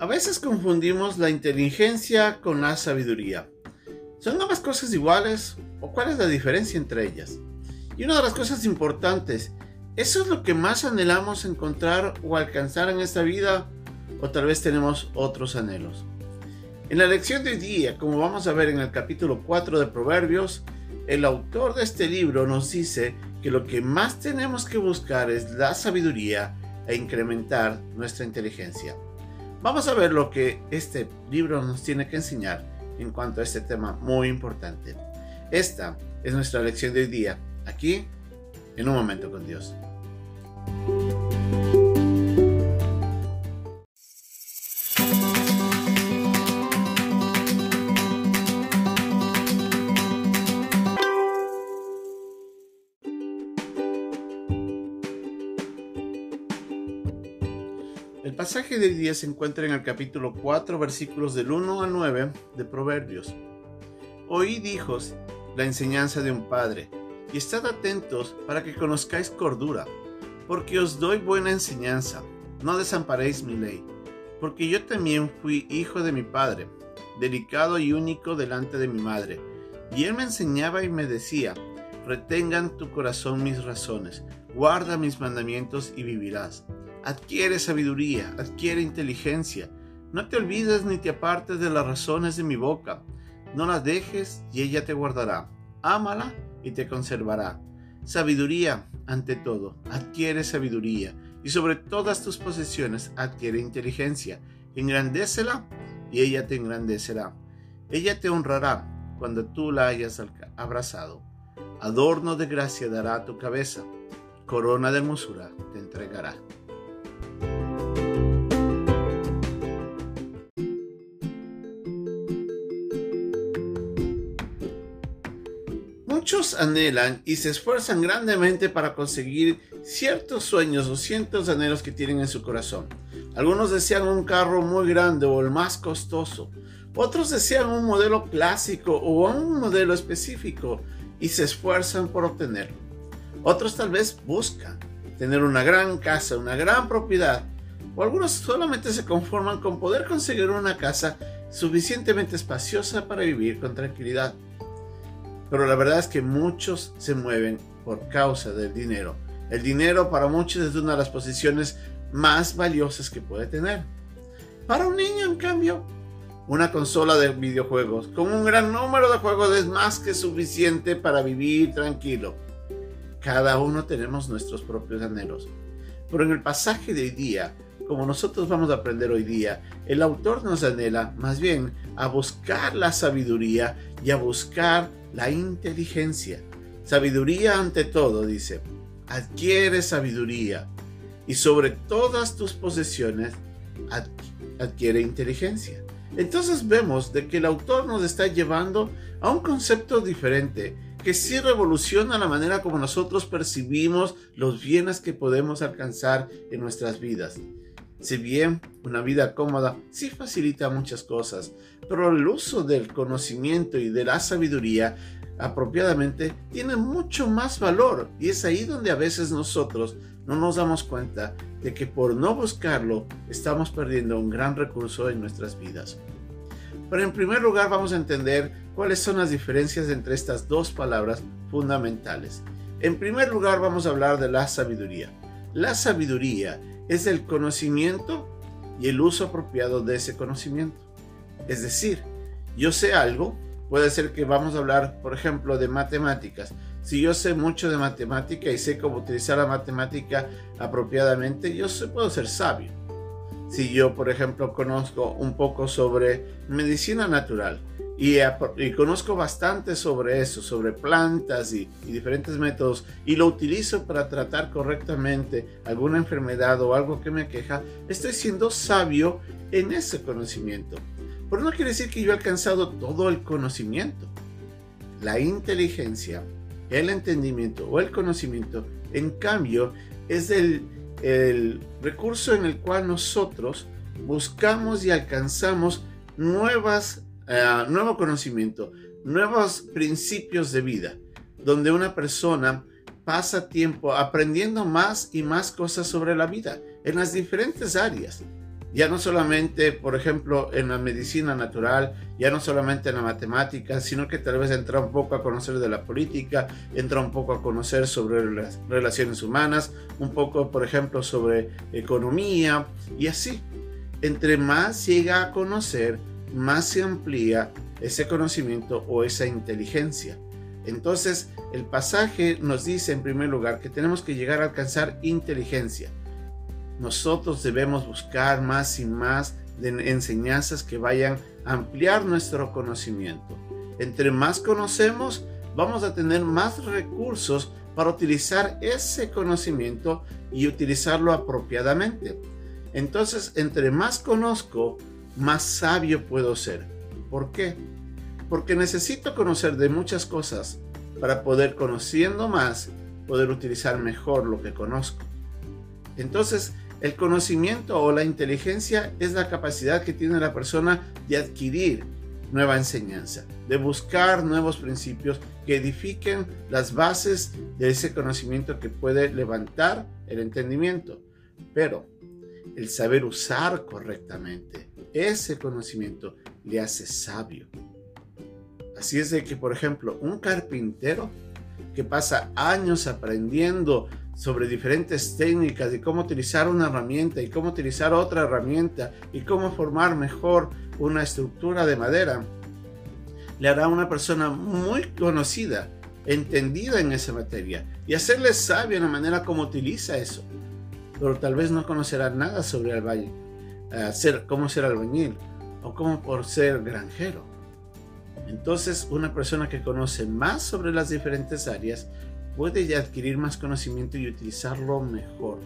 A veces confundimos la inteligencia con la sabiduría. ¿Son ambas cosas iguales o cuál es la diferencia entre ellas? Y una de las cosas importantes, ¿eso es lo que más anhelamos encontrar o alcanzar en esta vida? ¿O tal vez tenemos otros anhelos? En la lección de hoy día, como vamos a ver en el capítulo 4 de Proverbios, el autor de este libro nos dice que lo que más tenemos que buscar es la sabiduría e incrementar nuestra inteligencia. Vamos a ver lo que este libro nos tiene que enseñar en cuanto a este tema muy importante. Esta es nuestra lección de hoy día, aquí, en un momento con Dios. El pasaje de hoy día se encuentra en el capítulo 4, versículos del 1 al 9 de Proverbios. Oíd, hijos, la enseñanza de un padre, y estad atentos para que conozcáis cordura, porque os doy buena enseñanza. No desamparéis mi ley, porque yo también fui hijo de mi padre, delicado y único delante de mi madre. Y él me enseñaba y me decía, retengan tu corazón mis razones, guarda mis mandamientos y vivirás Adquiere sabiduría, adquiere inteligencia. No te olvides ni te apartes de las razones de mi boca. No la dejes y ella te guardará. Ámala y te conservará. Sabiduría ante todo, adquiere sabiduría. Y sobre todas tus posesiones adquiere inteligencia. Engrandécela y ella te engrandecerá. Ella te honrará cuando tú la hayas abrazado. Adorno de gracia dará a tu cabeza. Corona de hermosura te entregará. Muchos anhelan y se esfuerzan grandemente para conseguir ciertos sueños o ciertos anhelos que tienen en su corazón. Algunos desean un carro muy grande o el más costoso. Otros desean un modelo clásico o un modelo específico y se esfuerzan por obtenerlo. Otros tal vez buscan tener una gran casa, una gran propiedad. O algunos solamente se conforman con poder conseguir una casa suficientemente espaciosa para vivir con tranquilidad. Pero la verdad es que muchos se mueven por causa del dinero. El dinero para muchos es una de las posiciones más valiosas que puede tener. Para un niño, en cambio, una consola de videojuegos con un gran número de juegos es más que suficiente para vivir tranquilo. Cada uno tenemos nuestros propios anhelos. Pero en el pasaje de hoy día, como nosotros vamos a aprender hoy día, el autor nos anhela más bien a buscar la sabiduría y a buscar la inteligencia. Sabiduría ante todo, dice. Adquiere sabiduría y sobre todas tus posesiones adquiere inteligencia. Entonces vemos de que el autor nos está llevando a un concepto diferente que sí revoluciona la manera como nosotros percibimos los bienes que podemos alcanzar en nuestras vidas. Si bien una vida cómoda sí facilita muchas cosas, pero el uso del conocimiento y de la sabiduría apropiadamente tiene mucho más valor y es ahí donde a veces nosotros no nos damos cuenta de que por no buscarlo estamos perdiendo un gran recurso en nuestras vidas. Pero en primer lugar vamos a entender cuáles son las diferencias entre estas dos palabras fundamentales. En primer lugar vamos a hablar de la sabiduría. La sabiduría es el conocimiento y el uso apropiado de ese conocimiento. Es decir, yo sé algo, puede ser que vamos a hablar, por ejemplo, de matemáticas. Si yo sé mucho de matemática y sé cómo utilizar la matemática apropiadamente, yo puedo ser sabio. Si yo, por ejemplo, conozco un poco sobre medicina natural y, conozco bastante sobre eso, sobre plantas y, diferentes métodos, y lo utilizo para tratar correctamente alguna enfermedad o algo que me queja, estoy siendo sabio en ese conocimiento. Pero no quiere decir que yo he alcanzado todo el conocimiento. La inteligencia, el entendimiento o el conocimiento, en cambio, es el recurso en el cual nosotros buscamos y alcanzamos nuevas eh, nuevo conocimiento, nuevos principios de vida, donde una persona pasa tiempo aprendiendo más y más cosas sobre la vida en las diferentes áreas. ya no solamente, por ejemplo, en la medicina natural, ya no solamente en la matemática, sino que tal vez entra un poco a conocer de la política, entra un poco a conocer sobre las relaciones humanas, un poco, por ejemplo, sobre economía y así. Entre más llega a conocer, más se amplía ese conocimiento o esa inteligencia. Entonces, el pasaje nos dice en primer lugar que tenemos que llegar a alcanzar inteligencia nosotros debemos buscar más y más de enseñanzas que vayan a ampliar nuestro conocimiento. Entre más conocemos, vamos a tener más recursos para utilizar ese conocimiento y utilizarlo apropiadamente. Entonces, entre más conozco, más sabio puedo ser. ¿Por qué? Porque necesito conocer de muchas cosas para poder, conociendo más, poder utilizar mejor lo que conozco. Entonces, el conocimiento o la inteligencia es la capacidad que tiene la persona de adquirir nueva enseñanza, de buscar nuevos principios que edifiquen las bases de ese conocimiento que puede levantar el entendimiento. Pero el saber usar correctamente ese conocimiento le hace sabio. Así es de que, por ejemplo, un carpintero que pasa años aprendiendo sobre diferentes técnicas de cómo utilizar una herramienta y cómo utilizar otra herramienta y cómo formar mejor una estructura de madera, le hará una persona muy conocida, entendida en esa materia y hacerle sabio en la manera como utiliza eso. Pero tal vez no conocerá nada sobre el valle, hacer, cómo ser albañil o cómo por ser granjero. Entonces, una persona que conoce más sobre las diferentes áreas puede adquirir más conocimiento y utilizarlo mejor.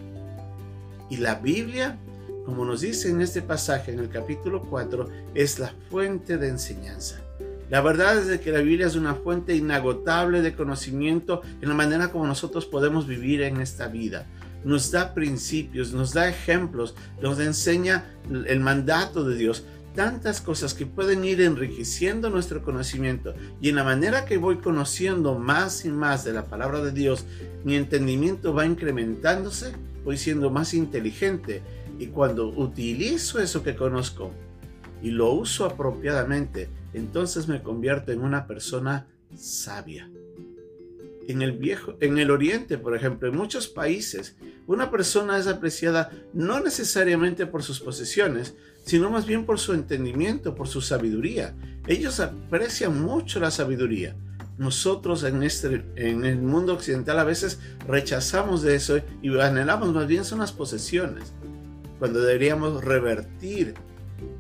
Y la Biblia, como nos dice en este pasaje en el capítulo 4, es la fuente de enseñanza. La verdad es que la Biblia es una fuente inagotable de conocimiento en la manera como nosotros podemos vivir en esta vida. Nos da principios, nos da ejemplos, nos enseña el mandato de Dios, tantas cosas que pueden ir enriqueciendo nuestro conocimiento. Y en la manera que voy conociendo más y más de la palabra de Dios, mi entendimiento va incrementándose, voy siendo más inteligente. Y cuando utilizo eso que conozco y lo uso apropiadamente, entonces me convierto en una persona sabia. En el viejo, en el oriente, por ejemplo, en muchos países, una persona es apreciada no necesariamente por sus posesiones, sino más bien por su entendimiento, por su sabiduría. Ellos aprecian mucho la sabiduría. Nosotros en, este, en el mundo occidental a veces rechazamos de eso y anhelamos más bien son las posesiones, cuando deberíamos revertir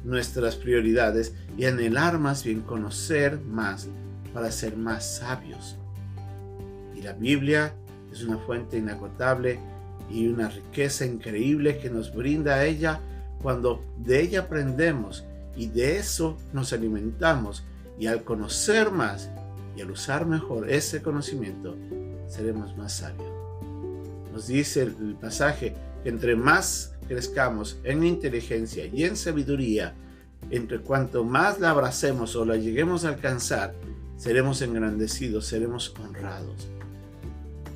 nuestras prioridades y anhelar más bien conocer más para ser más sabios. La Biblia es una fuente inagotable y una riqueza increíble que nos brinda ella cuando de ella aprendemos y de eso nos alimentamos y al conocer más y al usar mejor ese conocimiento, seremos más sabios. Nos dice el pasaje que entre más crezcamos en inteligencia y en sabiduría, entre cuanto más la abracemos o la lleguemos a alcanzar, seremos engrandecidos, seremos honrados.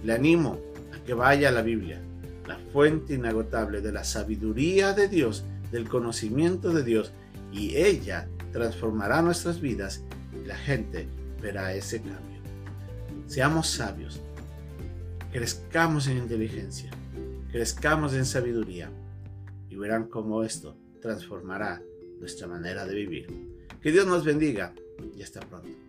Le animo a que vaya a la Biblia, la fuente inagotable de la sabiduría de Dios del conocimiento de Dios y ella transformará nuestras vidas y la gente verá ese cambio. Seamos sabios, crezcamos en inteligencia, crezcamos en sabiduría y verán cómo esto transformará nuestra manera de vivir. Que Dios nos bendiga y hasta pronto.